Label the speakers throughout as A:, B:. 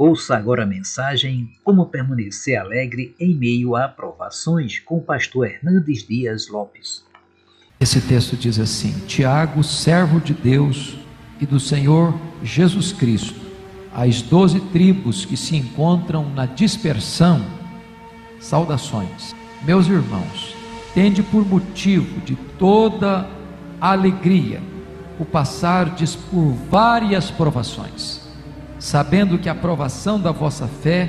A: Ouça agora a mensagem Como permanecer alegre em meio a aprovações com o pastor Hernandes Dias Lopes.
B: Esse texto diz assim: Tiago, servo de Deus e do Senhor Jesus Cristo, às doze tribos que se encontram na dispersão, saudações. Meus irmãos, tende por motivo de toda alegria o passardes por várias provações sabendo que a aprovação da vossa fé,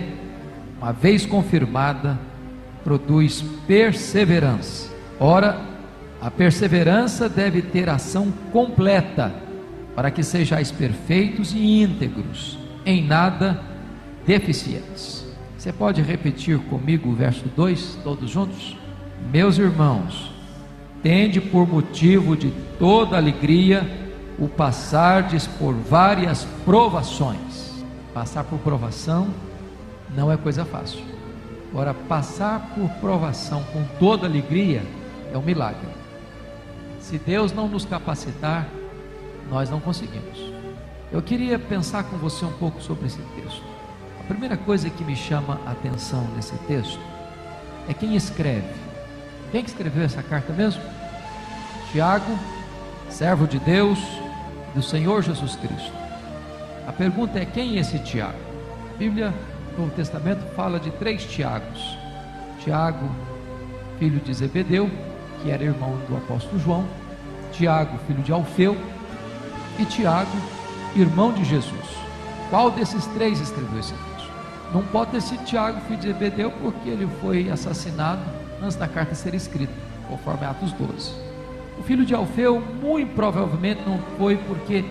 B: uma vez confirmada, produz perseverança. Ora, a perseverança deve ter ação completa, para que sejais perfeitos e íntegros, em nada deficientes. Você pode repetir comigo o verso 2, todos juntos? Meus irmãos, tende por motivo de toda alegria o passardes por várias provações Passar por provação não é coisa fácil. Agora, passar por provação com toda alegria é um milagre. Se Deus não nos capacitar, nós não conseguimos. Eu queria pensar com você um pouco sobre esse texto. A primeira coisa que me chama a atenção nesse texto é quem escreve. Quem que escreveu essa carta mesmo? Tiago, servo de Deus, do Senhor Jesus Cristo. A pergunta é: quem é esse Tiago? A Bíblia, no Novo Testamento, fala de três Tiagos: Tiago, filho de Zebedeu, que era irmão do apóstolo João, Tiago, filho de Alfeu, e Tiago, irmão de Jesus. Qual desses três escreveu esse texto? Não pode ter sido Tiago, filho de Zebedeu, porque ele foi assassinado antes da carta ser escrita, conforme Atos 12. O filho de Alfeu, muito provavelmente, não foi porque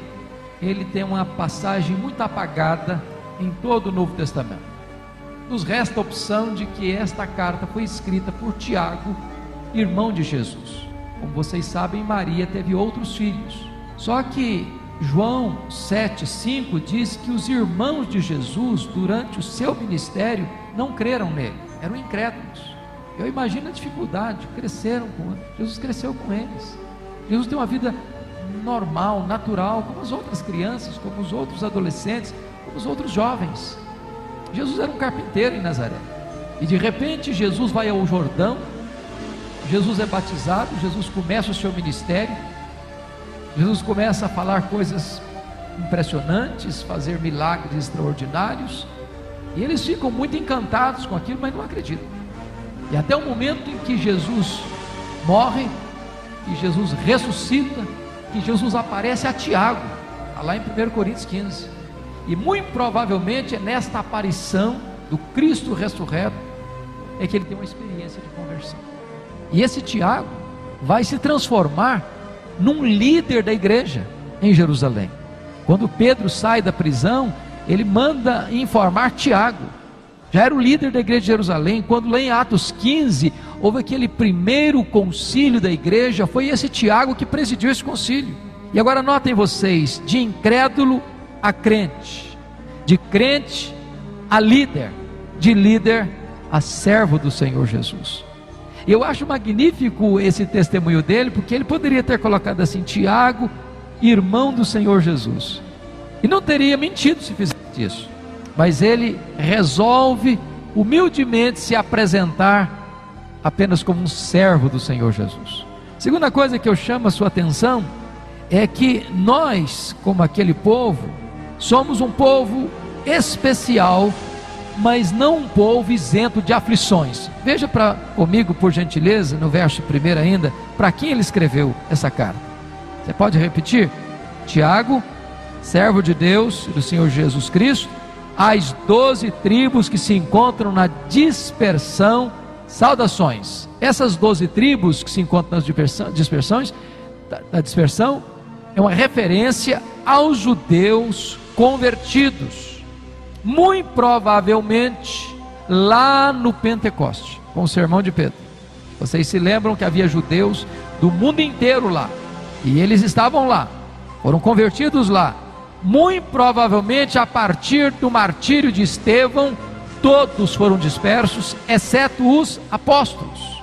B: ele tem uma passagem muito apagada em todo o Novo Testamento. Nos resta a opção de que esta carta foi escrita por Tiago, irmão de Jesus. Como vocês sabem, Maria teve outros filhos. Só que João 7,5 diz que os irmãos de Jesus, durante o seu ministério, não creram nele, eram incrédulos. Eu imagino a dificuldade, cresceram com ele. Jesus cresceu com eles. Jesus tem uma vida normal, natural, como as outras crianças, como os outros adolescentes, como os outros jovens. Jesus era um carpinteiro em Nazaré. E de repente Jesus vai ao Jordão, Jesus é batizado, Jesus começa o seu ministério, Jesus começa a falar coisas impressionantes, fazer milagres extraordinários, e eles ficam muito encantados com aquilo, mas não acreditam. E até o momento em que Jesus morre, que Jesus ressuscita, que Jesus aparece a Tiago, tá lá em 1 Coríntios 15. E muito provavelmente é nesta aparição do Cristo ressurreto é que ele tem uma experiência de conversão. E esse Tiago vai se transformar num líder da igreja em Jerusalém. Quando Pedro sai da prisão, ele manda informar Tiago. Já era o líder da igreja de Jerusalém. Quando lá em Atos 15, houve aquele primeiro concílio da igreja, foi esse Tiago que presidiu esse concílio. E agora notem vocês, de incrédulo a crente, de crente a líder, de líder a servo do Senhor Jesus. Eu acho magnífico esse testemunho dele, porque ele poderia ter colocado assim: Tiago, irmão do Senhor Jesus. E não teria mentido se fizesse isso. Mas ele resolve humildemente se apresentar apenas como um servo do Senhor Jesus. Segunda coisa que eu chamo a sua atenção é que nós, como aquele povo, somos um povo especial mas não um povo isento de aflições. Veja para comigo, por gentileza, no verso primeiro ainda, para quem ele escreveu essa carta. Você pode repetir? Tiago, servo de Deus e do Senhor Jesus Cristo, às doze tribos que se encontram na dispersão, saudações. Essas doze tribos que se encontram nas dispersões, da dispersão, é uma referência aos judeus convertidos muito provavelmente lá no Pentecoste, com o sermão de Pedro. Vocês se lembram que havia judeus do mundo inteiro lá, e eles estavam lá, foram convertidos lá. Muito provavelmente a partir do martírio de Estevão, todos foram dispersos, exceto os apóstolos.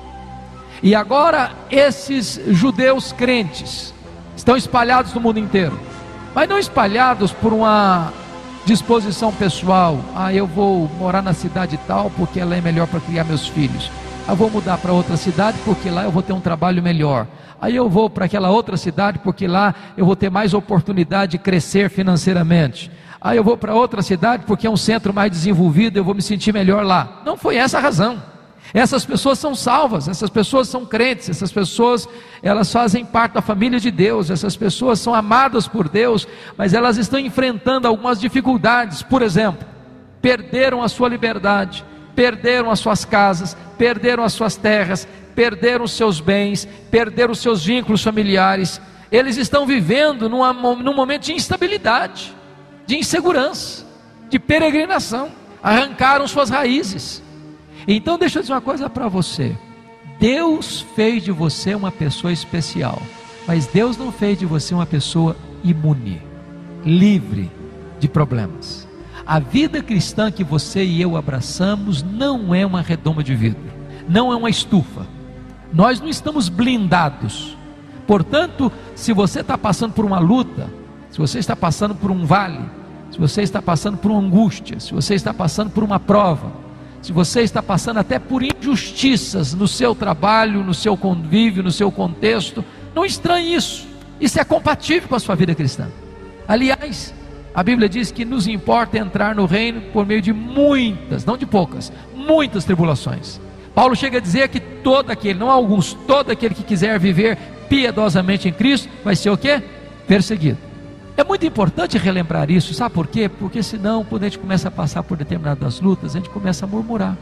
B: E agora esses judeus crentes estão espalhados no mundo inteiro, mas não espalhados por uma disposição pessoal. Ah, eu vou morar na cidade tal porque ela é melhor para criar meus filhos. Ah, vou mudar para outra cidade porque lá eu vou ter um trabalho melhor. Aí eu vou para aquela outra cidade porque lá eu vou ter mais oportunidade de crescer financeiramente. Aí eu vou para outra cidade porque é um centro mais desenvolvido, eu vou me sentir melhor lá. Não foi essa a razão. Essas pessoas são salvas, essas pessoas são crentes, essas pessoas elas fazem parte da família de Deus, essas pessoas são amadas por Deus, mas elas estão enfrentando algumas dificuldades. Por exemplo, perderam a sua liberdade, perderam as suas casas, perderam as suas terras, perderam os seus bens, perderam os seus vínculos familiares. Eles estão vivendo numa, num momento de instabilidade, de insegurança, de peregrinação, arrancaram suas raízes então deixa eu dizer uma coisa para você. Deus fez de você uma pessoa especial, mas Deus não fez de você uma pessoa imune, livre de problemas. A vida cristã que você e eu abraçamos não é uma redoma de vidro, não é uma estufa. Nós não estamos blindados. Portanto, se você está passando por uma luta, se você está passando por um vale, se você está passando por uma angústia, se você está passando por uma prova, se você está passando até por injustiças no seu trabalho, no seu convívio, no seu contexto, não estranhe isso. Isso é compatível com a sua vida cristã. Aliás, a Bíblia diz que nos importa entrar no reino por meio de muitas, não de poucas, muitas tribulações. Paulo chega a dizer que todo aquele, não alguns, todo aquele que quiser viver piedosamente em Cristo, vai ser o quê? Perseguido. É muito importante relembrar isso, sabe por quê? Porque senão, quando a gente começa a passar por determinadas lutas, a gente começa a murmurar,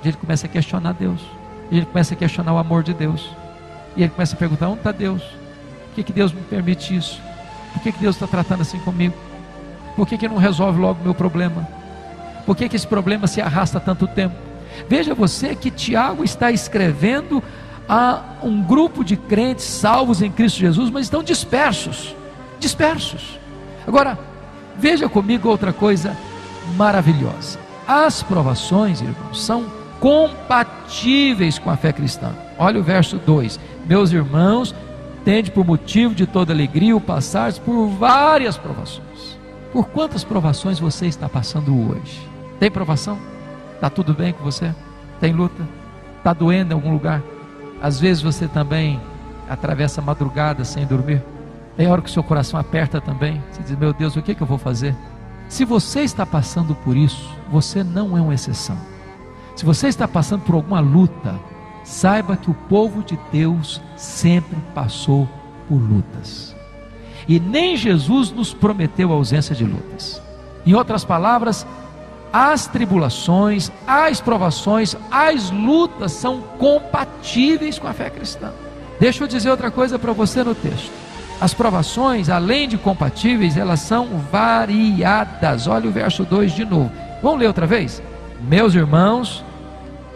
B: a gente começa a questionar Deus, a gente começa a questionar o amor de Deus, e ele começa a perguntar: onde está Deus? que, que Deus me permite isso? Por que, que Deus está tratando assim comigo? Por que, que não resolve logo o meu problema? Por que, que esse problema se arrasta tanto tempo? Veja você que Tiago está escrevendo a um grupo de crentes salvos em Cristo Jesus, mas estão dispersos. Dispersos. Agora, veja comigo outra coisa maravilhosa. As provações, irmãos, são compatíveis com a fé cristã. Olha o verso 2: Meus irmãos, tende por motivo de toda alegria o passar por várias provações. Por quantas provações você está passando hoje? Tem provação? Está tudo bem com você? Tem luta? Está doendo em algum lugar? Às vezes você também atravessa a madrugada sem dormir. Tem hora que o seu coração aperta também. Você diz: Meu Deus, o que, é que eu vou fazer? Se você está passando por isso, você não é uma exceção. Se você está passando por alguma luta, saiba que o povo de Deus sempre passou por lutas. E nem Jesus nos prometeu a ausência de lutas. Em outras palavras, as tribulações, as provações, as lutas são compatíveis com a fé cristã. Deixa eu dizer outra coisa para você no texto. As provações, além de compatíveis, elas são variadas. Olha o verso 2 de novo. Vamos ler outra vez? Meus irmãos,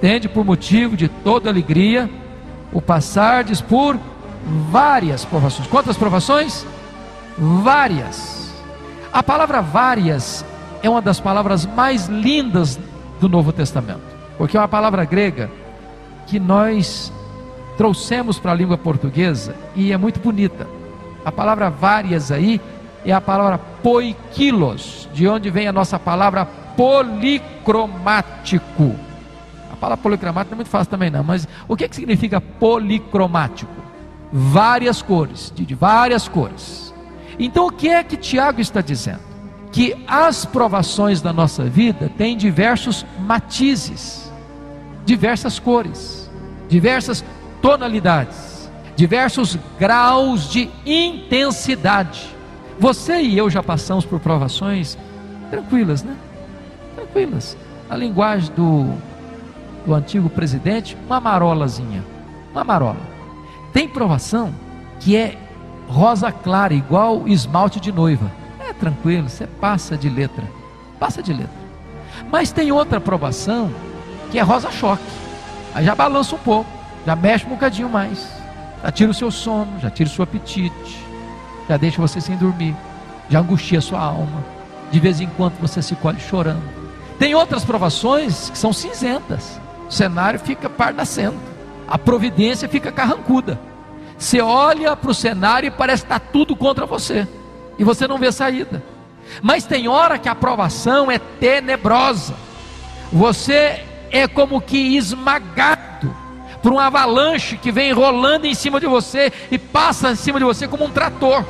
B: tende por motivo de toda alegria o passardes por várias provações. Quantas provações? Várias. A palavra várias é uma das palavras mais lindas do Novo Testamento, porque é uma palavra grega que nós trouxemos para a língua portuguesa e é muito bonita. A palavra várias aí é a palavra poikilos, de onde vem a nossa palavra policromático. A palavra policromático não é muito fácil também não, mas o que, que significa policromático? Várias cores, de várias cores. Então o que é que Tiago está dizendo? que as provações da nossa vida têm diversos matizes, diversas cores, diversas tonalidades, diversos graus de intensidade. Você e eu já passamos por provações tranquilas, né? Tranquilas. A linguagem do, do antigo presidente, uma marolazinha. Uma marola. Tem provação que é rosa clara, igual esmalte de noiva tranquilo, você passa de letra. Passa de letra. Mas tem outra aprovação que é rosa-choque. Aí já balança um pouco, já mexe um bocadinho mais. Já tira o seu sono, já tira o seu apetite, já deixa você sem dormir, já angustia a sua alma. De vez em quando você se colhe chorando. Tem outras provações que são cinzentas. O cenário fica pardacendo. A providência fica carrancuda. Você olha para o cenário e parece que está tudo contra você e você não vê saída. Mas tem hora que a provação é tenebrosa. Você é como que esmagado por um avalanche que vem rolando em cima de você e passa em cima de você como um trator.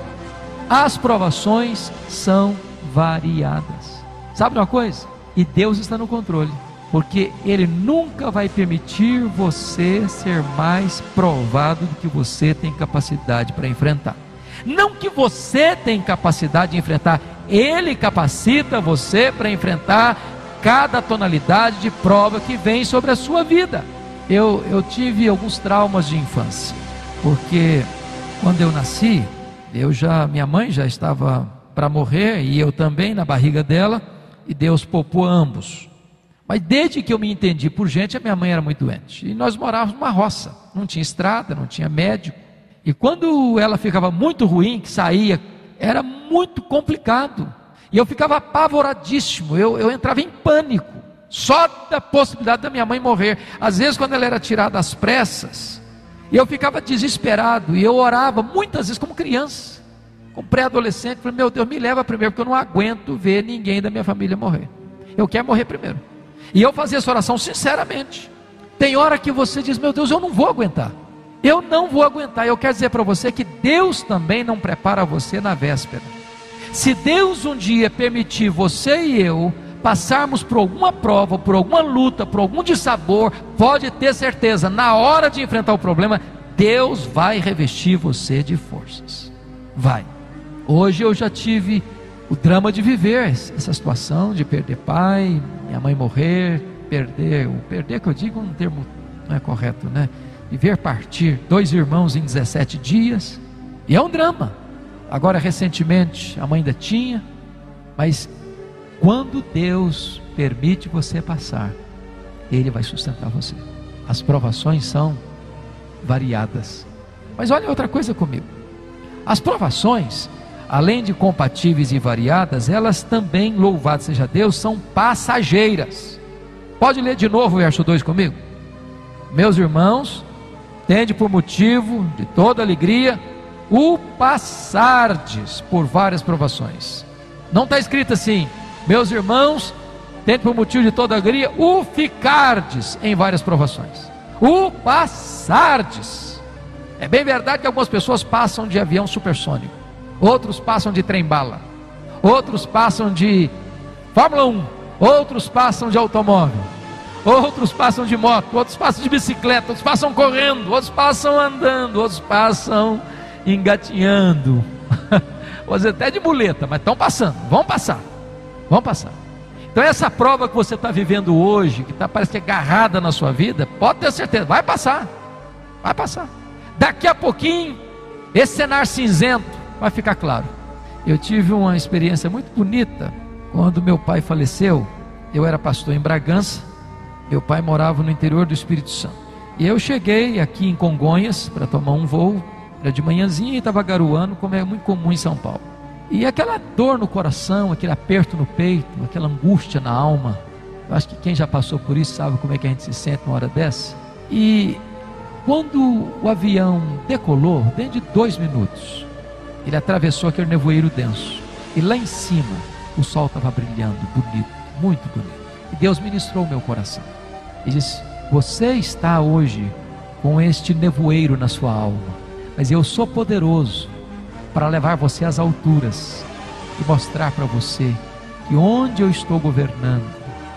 B: As provações são variadas. Sabe uma coisa? E Deus está no controle, porque Ele nunca vai permitir você ser mais provado do que você tem capacidade para enfrentar. Não que você tem capacidade de enfrentar, Ele capacita você para enfrentar cada tonalidade de prova que vem sobre a sua vida. Eu, eu tive alguns traumas de infância, porque quando eu nasci, eu já, minha mãe já estava para morrer e eu também na barriga dela, e Deus poupou ambos. Mas desde que eu me entendi por gente, a minha mãe era muito doente. E nós morávamos numa roça, não tinha estrada, não tinha médico. E quando ela ficava muito ruim, que saía, era muito complicado. E eu ficava apavoradíssimo, eu, eu entrava em pânico, só da possibilidade da minha mãe morrer. Às vezes, quando ela era tirada às pressas, eu ficava desesperado, e eu orava muitas vezes como criança, como pré-adolescente, falei, meu Deus, me leva primeiro, porque eu não aguento ver ninguém da minha família morrer. Eu quero morrer primeiro. E eu fazia essa oração sinceramente. Tem hora que você diz, meu Deus, eu não vou aguentar. Eu não vou aguentar. Eu quero dizer para você que Deus também não prepara você na véspera. Se Deus um dia permitir você e eu passarmos por alguma prova, por alguma luta, por algum dissabor, pode ter certeza, na hora de enfrentar o problema, Deus vai revestir você de forças. Vai. Hoje eu já tive o drama de viver essa situação, de perder pai, minha mãe morrer, perder, o perder que eu digo um termo não é correto, né? e ver partir dois irmãos em 17 dias. E é um drama. Agora, recentemente, a mãe ainda tinha, mas quando Deus permite você passar, Ele vai sustentar você. As provações são variadas. Mas olha outra coisa comigo. As provações, além de compatíveis e variadas, elas também, louvado seja Deus, são passageiras. Pode ler de novo o verso 2 comigo? Meus irmãos, tende por motivo de toda alegria o passardes por várias provações. Não está escrito assim, meus irmãos, tende por motivo de toda alegria o ficardes em várias provações. O passardes. É bem verdade que algumas pessoas passam de avião supersônico, outros passam de trem-bala, outros passam de Fórmula 1, outros passam de automóvel. Outros passam de moto, outros passam de bicicleta, outros passam correndo, outros passam andando, outros passam engatinhando, outros até de muleta, mas estão passando, vão passar, vão passar. Então essa prova que você está vivendo hoje, que tá, parece que é agarrada na sua vida, pode ter certeza, vai passar, vai passar. Daqui a pouquinho, esse cenário cinzento vai ficar claro. Eu tive uma experiência muito bonita quando meu pai faleceu. Eu era pastor em Bragança meu pai morava no interior do Espírito Santo. E eu cheguei aqui em Congonhas para tomar um voo, era de manhãzinha e estava garoando, como é muito comum em São Paulo. E aquela dor no coração, aquele aperto no peito, aquela angústia na alma. Eu acho que quem já passou por isso sabe como é que a gente se sente numa hora dessa. E quando o avião decolou, dentro de dois minutos, ele atravessou aquele nevoeiro denso. E lá em cima, o sol estava brilhando, bonito, muito bonito. E Deus ministrou o meu coração. E diz: Você está hoje com este nevoeiro na sua alma, mas eu sou poderoso para levar você às alturas e mostrar para você que onde eu estou governando,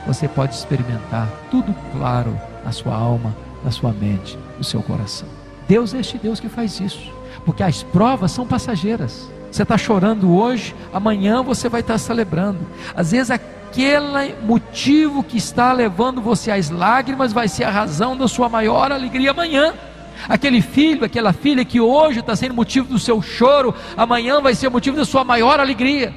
B: você pode experimentar tudo claro na sua alma, na sua mente, no seu coração. Deus é este Deus que faz isso, porque as provas são passageiras. Você está chorando hoje, amanhã você vai estar celebrando. Às vezes aquele motivo que está levando você às lágrimas vai ser a razão da sua maior alegria amanhã. Aquele filho, aquela filha que hoje está sendo motivo do seu choro, amanhã vai ser motivo da sua maior alegria.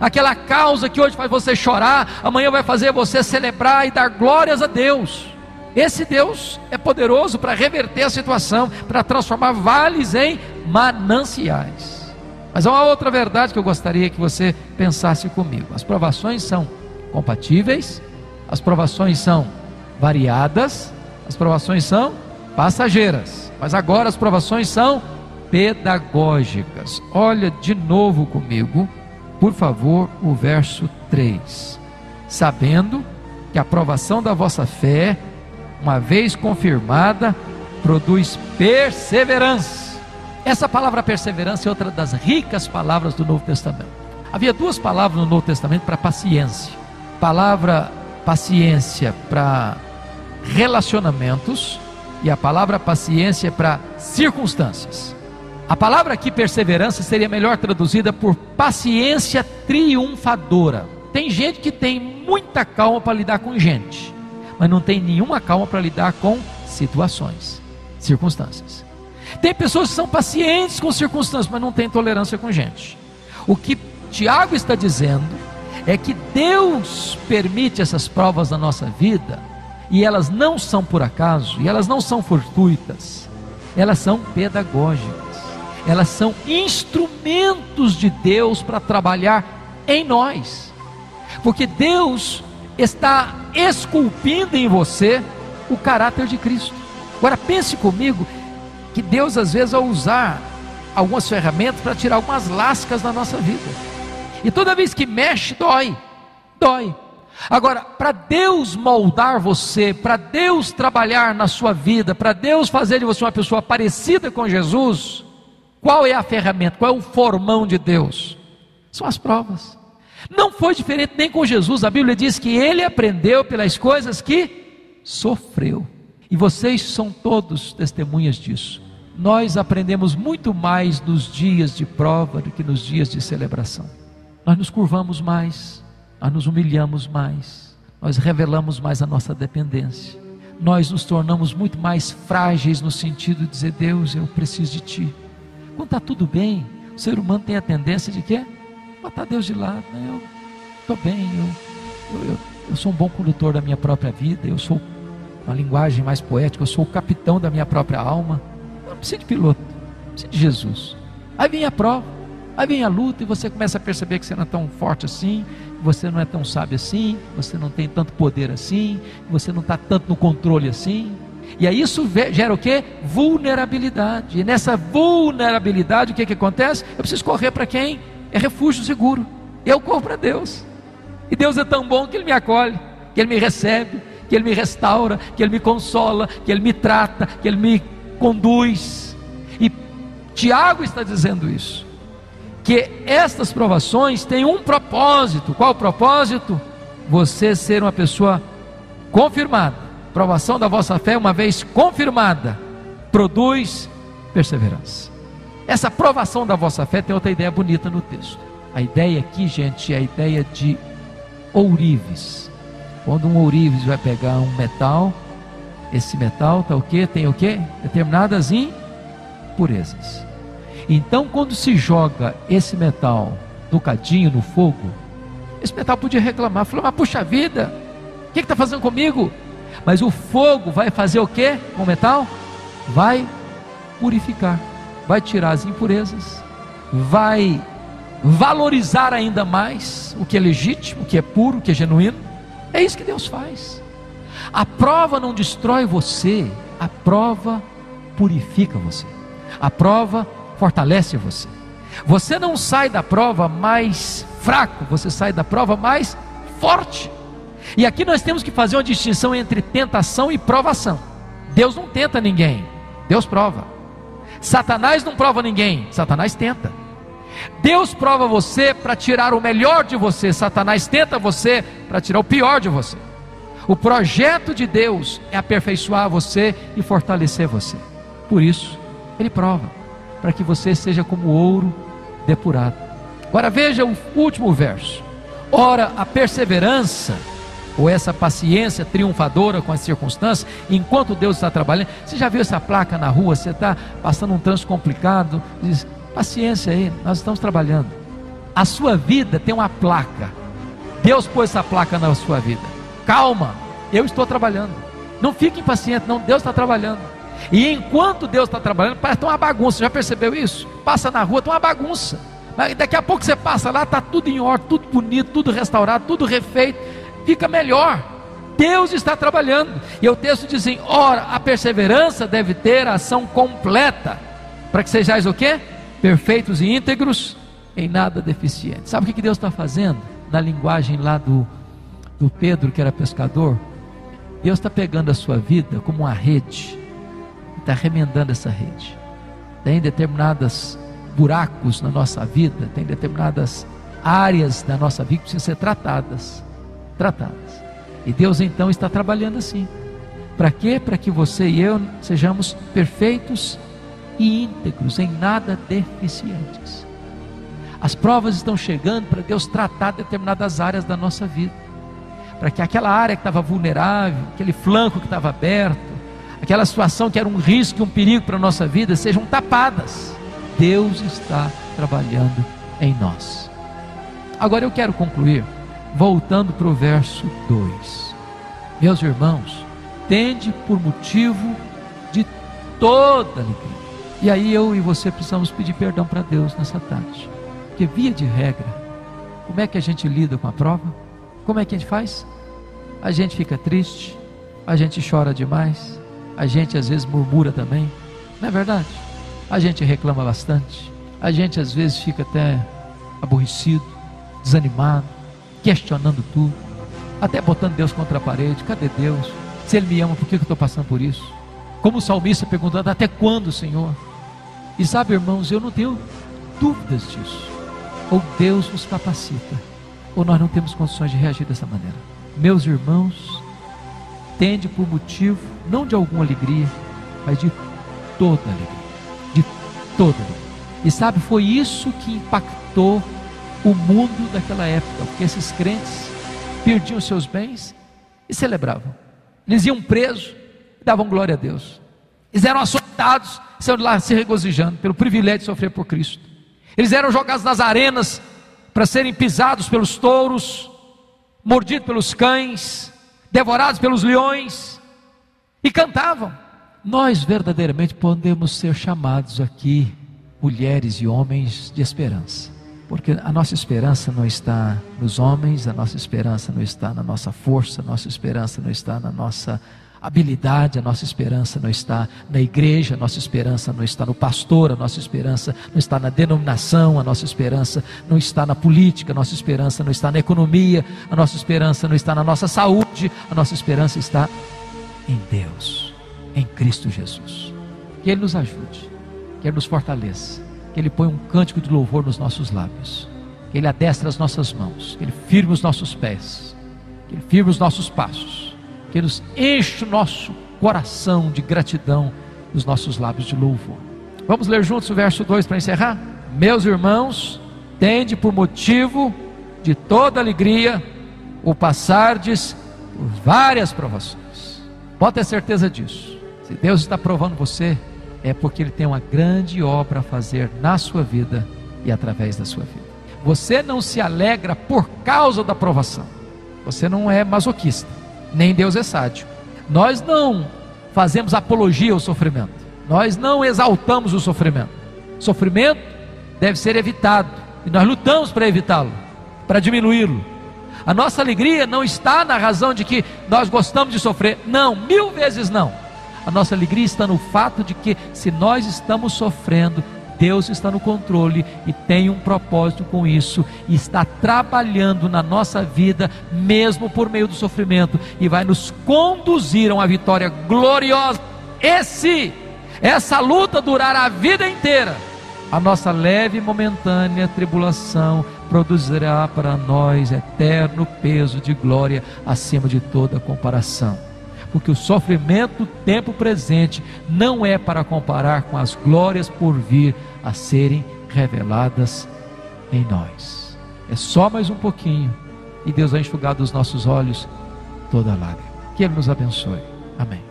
B: Aquela causa que hoje faz você chorar, amanhã vai fazer você celebrar e dar glórias a Deus. Esse Deus é poderoso para reverter a situação, para transformar vales em mananciais. Mas há uma outra verdade que eu gostaria que você pensasse comigo: as provações são compatíveis, as provações são variadas, as provações são passageiras, mas agora as provações são pedagógicas. Olha de novo comigo, por favor, o verso 3. Sabendo que a aprovação da vossa fé, uma vez confirmada, produz perseverança. Essa palavra perseverança é outra das ricas palavras do Novo Testamento. Havia duas palavras no Novo Testamento para paciência palavra paciência para relacionamentos e a palavra paciência para circunstâncias. A palavra aqui perseverança seria melhor traduzida por paciência triunfadora. Tem gente que tem muita calma para lidar com gente, mas não tem nenhuma calma para lidar com situações, circunstâncias. Tem pessoas que são pacientes com circunstâncias, mas não têm tolerância com gente. O que Tiago está dizendo é que Deus permite essas provas na nossa vida e elas não são por acaso, e elas não são fortuitas, elas são pedagógicas, elas são instrumentos de Deus para trabalhar em nós, porque Deus está esculpindo em você o caráter de Cristo. Agora pense comigo que Deus às vezes vai usar algumas ferramentas para tirar algumas lascas da nossa vida. E toda vez que mexe, dói. Dói. Agora, para Deus moldar você, para Deus trabalhar na sua vida, para Deus fazer de você uma pessoa parecida com Jesus, qual é a ferramenta, qual é o formão de Deus? São as provas. Não foi diferente nem com Jesus. A Bíblia diz que ele aprendeu pelas coisas que sofreu. E vocês são todos testemunhas disso. Nós aprendemos muito mais nos dias de prova do que nos dias de celebração nós nos curvamos mais, nós nos humilhamos mais, nós revelamos mais a nossa dependência, nós nos tornamos muito mais frágeis no sentido de dizer: Deus, eu preciso de Ti. Quando está tudo bem, o ser humano tem a tendência de quê? Botar Deus de lado. Né? Eu estou bem, eu, eu, eu, sou um bom condutor da minha própria vida, eu sou uma linguagem mais poética, eu sou o capitão da minha própria alma. Eu não preciso de piloto, eu preciso de Jesus. Aí vem a prova, aí vem a luta e você começa a perceber que você não é tão forte assim, você não é tão sábio assim, você não tem tanto poder assim, você não está tanto no controle assim. E aí isso gera o que? Vulnerabilidade. E nessa vulnerabilidade, o que, que acontece? Eu preciso correr para quem? É refúgio seguro. Eu corro para Deus. E Deus é tão bom que Ele me acolhe, que Ele me recebe, que Ele me restaura, que Ele me consola, que Ele me trata, que Ele me conduz. E Tiago está dizendo isso. Que estas provações têm um propósito. Qual o propósito? Você ser uma pessoa confirmada provação da vossa fé, uma vez confirmada, produz perseverança. Essa provação da vossa fé tem outra ideia bonita no texto. A ideia aqui, gente, é a ideia de ourives. Quando um ourives vai pegar um metal, esse metal tá o quê? Tem o quê? Determinadas impurezas. Então, quando se joga esse metal no cadinho, no fogo, esse metal podia reclamar, falou, mas puxa vida, o que está fazendo comigo? Mas o fogo vai fazer o que com o metal? Vai purificar, vai tirar as impurezas, vai valorizar ainda mais o que é legítimo, o que é puro, o que é genuíno. É isso que Deus faz. A prova não destrói você, a prova purifica você. A prova fortalece você. Você não sai da prova mais fraco, você sai da prova mais forte. E aqui nós temos que fazer uma distinção entre tentação e provação. Deus não tenta ninguém, Deus prova. Satanás não prova ninguém, Satanás tenta. Deus prova você para tirar o melhor de você, Satanás tenta você para tirar o pior de você. O projeto de Deus é aperfeiçoar você e fortalecer você. Por isso, Ele prova, para que você seja como ouro depurado. Agora veja o último verso. Ora, a perseverança ou essa paciência triunfadora com as circunstâncias, enquanto Deus está trabalhando. Você já viu essa placa na rua? Você está passando um trânsito complicado? Diz: paciência aí, nós estamos trabalhando. A sua vida tem uma placa. Deus pôs essa placa na sua vida. Calma, eu estou trabalhando. Não fique impaciente, não. Deus está trabalhando. E enquanto Deus está trabalhando, parece uma bagunça. Já percebeu isso? Passa na rua, tem uma bagunça. Daqui a pouco você passa lá, está tudo em ordem, tudo bonito, tudo restaurado, tudo refeito fica melhor. Deus está trabalhando. E o texto diz assim: ora, a perseverança deve ter ação completa, para que sejais o quê? Perfeitos e íntegros, em nada deficientes. Sabe o que Deus está fazendo? Na linguagem lá do, do Pedro, que era pescador, Deus está pegando a sua vida como uma rede, está remendando essa rede. Tem determinadas buracos na nossa vida, tem determinadas áreas da nossa vida que precisam ser tratadas tratadas. E Deus então está trabalhando assim. Para quê? Para que você e eu sejamos perfeitos e íntegros, em nada deficientes. As provas estão chegando para Deus tratar determinadas áreas da nossa vida. Para que aquela área que estava vulnerável, aquele flanco que estava aberto, aquela situação que era um risco e um perigo para a nossa vida, sejam tapadas. Deus está trabalhando em nós. Agora eu quero concluir voltando para o verso 2. Meus irmãos, tende por motivo de toda alegria. E aí eu e você precisamos pedir perdão para Deus nessa tarde. Porque via de regra, como é que a gente lida com a prova? Como é que a gente faz? A gente fica triste, a gente chora demais, a gente às vezes murmura também, não é verdade? A gente reclama bastante, a gente às vezes fica até aborrecido, desanimado, questionando tudo, até botando Deus contra a parede. Cadê Deus? Se Ele me ama, por que eu estou passando por isso? Como o salmista perguntando: Até quando, Senhor? E sabe, irmãos, eu não tenho dúvidas disso. Ou Deus nos capacita, ou nós não temos condições de reagir dessa maneira. Meus irmãos, tende por motivo, não de alguma alegria, mas de toda alegria. De toda alegria. E sabe, foi isso que impactou o mundo daquela época, porque esses crentes perdiam seus bens e celebravam. Eles iam presos e davam glória a Deus. Eles eram açoitados saiam de lá se regozijando pelo privilégio de sofrer por Cristo. Eles eram jogados nas arenas para serem pisados pelos touros, mordidos pelos cães, devorados pelos leões, e cantavam. Nós verdadeiramente podemos ser chamados aqui mulheres e homens de esperança. Porque a nossa esperança não está nos homens, a nossa esperança não está na nossa força, a nossa esperança não está na nossa habilidade, a nossa esperança não está na igreja, a nossa esperança não está no pastor, a nossa esperança não está na denominação, a nossa esperança não está na política, a nossa esperança não está na economia, a nossa esperança não está na nossa saúde, a nossa esperança está em Deus, em Cristo Jesus. Que Ele nos ajude, que Ele nos fortaleça, que Ele ponha um cântico de louvor nos nossos lábios, que Ele adestre as nossas mãos, que Ele firme os nossos pés, que Ele firme os nossos passos que nos enche o nosso coração de gratidão e os nossos lábios de louvor. Vamos ler juntos o verso 2 para encerrar? Meus irmãos, tende por motivo de toda alegria o passardes por várias provações. Pode ter certeza disso. Se Deus está provando você, é porque Ele tem uma grande obra a fazer na sua vida e através da sua vida. Você não se alegra por causa da provação. Você não é masoquista nem Deus é sádio. Nós não fazemos apologia ao sofrimento, nós não exaltamos o sofrimento. sofrimento deve ser evitado e nós lutamos para evitá-lo, para diminuí-lo. A nossa alegria não está na razão de que nós gostamos de sofrer, não, mil vezes não. A nossa alegria está no fato de que, se nós estamos sofrendo, Deus está no controle e tem um propósito com isso, e está trabalhando na nossa vida, mesmo por meio do sofrimento, e vai nos conduzir a uma vitória gloriosa. Esse, essa luta durar a vida inteira, a nossa leve e momentânea tribulação produzirá para nós eterno peso de glória acima de toda comparação porque o sofrimento do tempo presente não é para comparar com as glórias por vir a serem reveladas em nós. É só mais um pouquinho e Deus vai enxugar dos nossos olhos toda lágrima. Que Ele nos abençoe. Amém.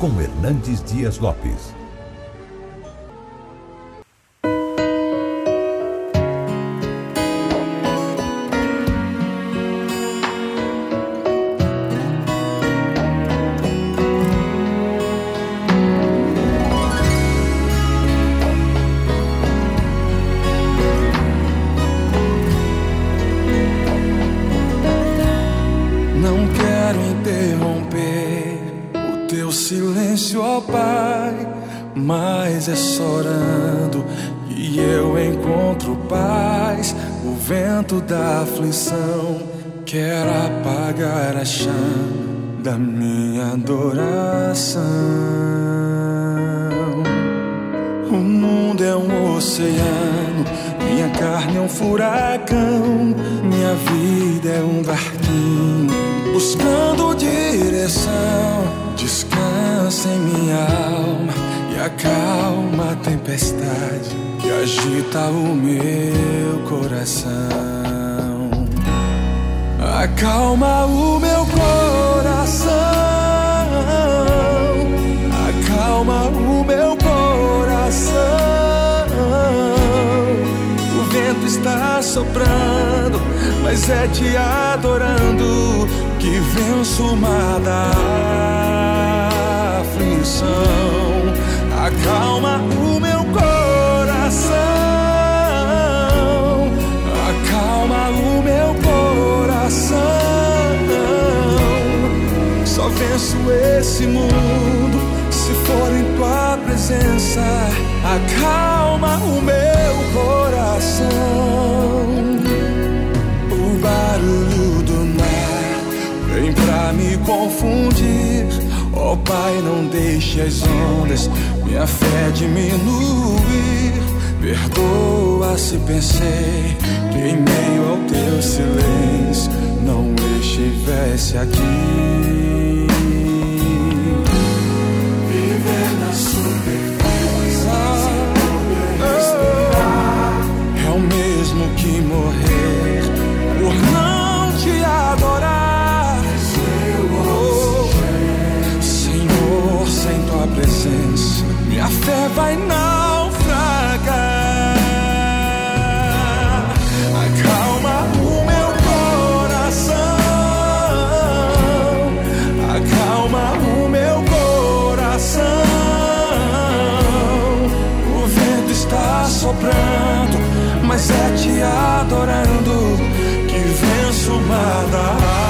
C: Com Hernandes Dias Lopes.
D: Da aflição quer apagar a chama da minha adoração. O mundo é um oceano, minha carne é um furacão, minha vida é um barquinho buscando direção. Descansa em minha alma e acalma a tempestade que agita o meu coração. Acalma o meu coração, acalma o meu coração. O vento está soprando, mas é te adorando que venço o mar da aflição. Acalma o meu coração. Só venço esse mundo se for em tua presença. Acalma o meu coração. O barulho do mar vem pra me confundir. Oh, Pai, não deixe as ondas minha fé diminuir. Perdoa se pensei que em meio ao teu silêncio não estivesse aqui. Viver na superfície ah, respirar é o mesmo que morrer por não te adorar. Vai naufragar. Acalma o meu coração, acalma o meu coração. O vento está soprando, mas é te adorando que venço o mar da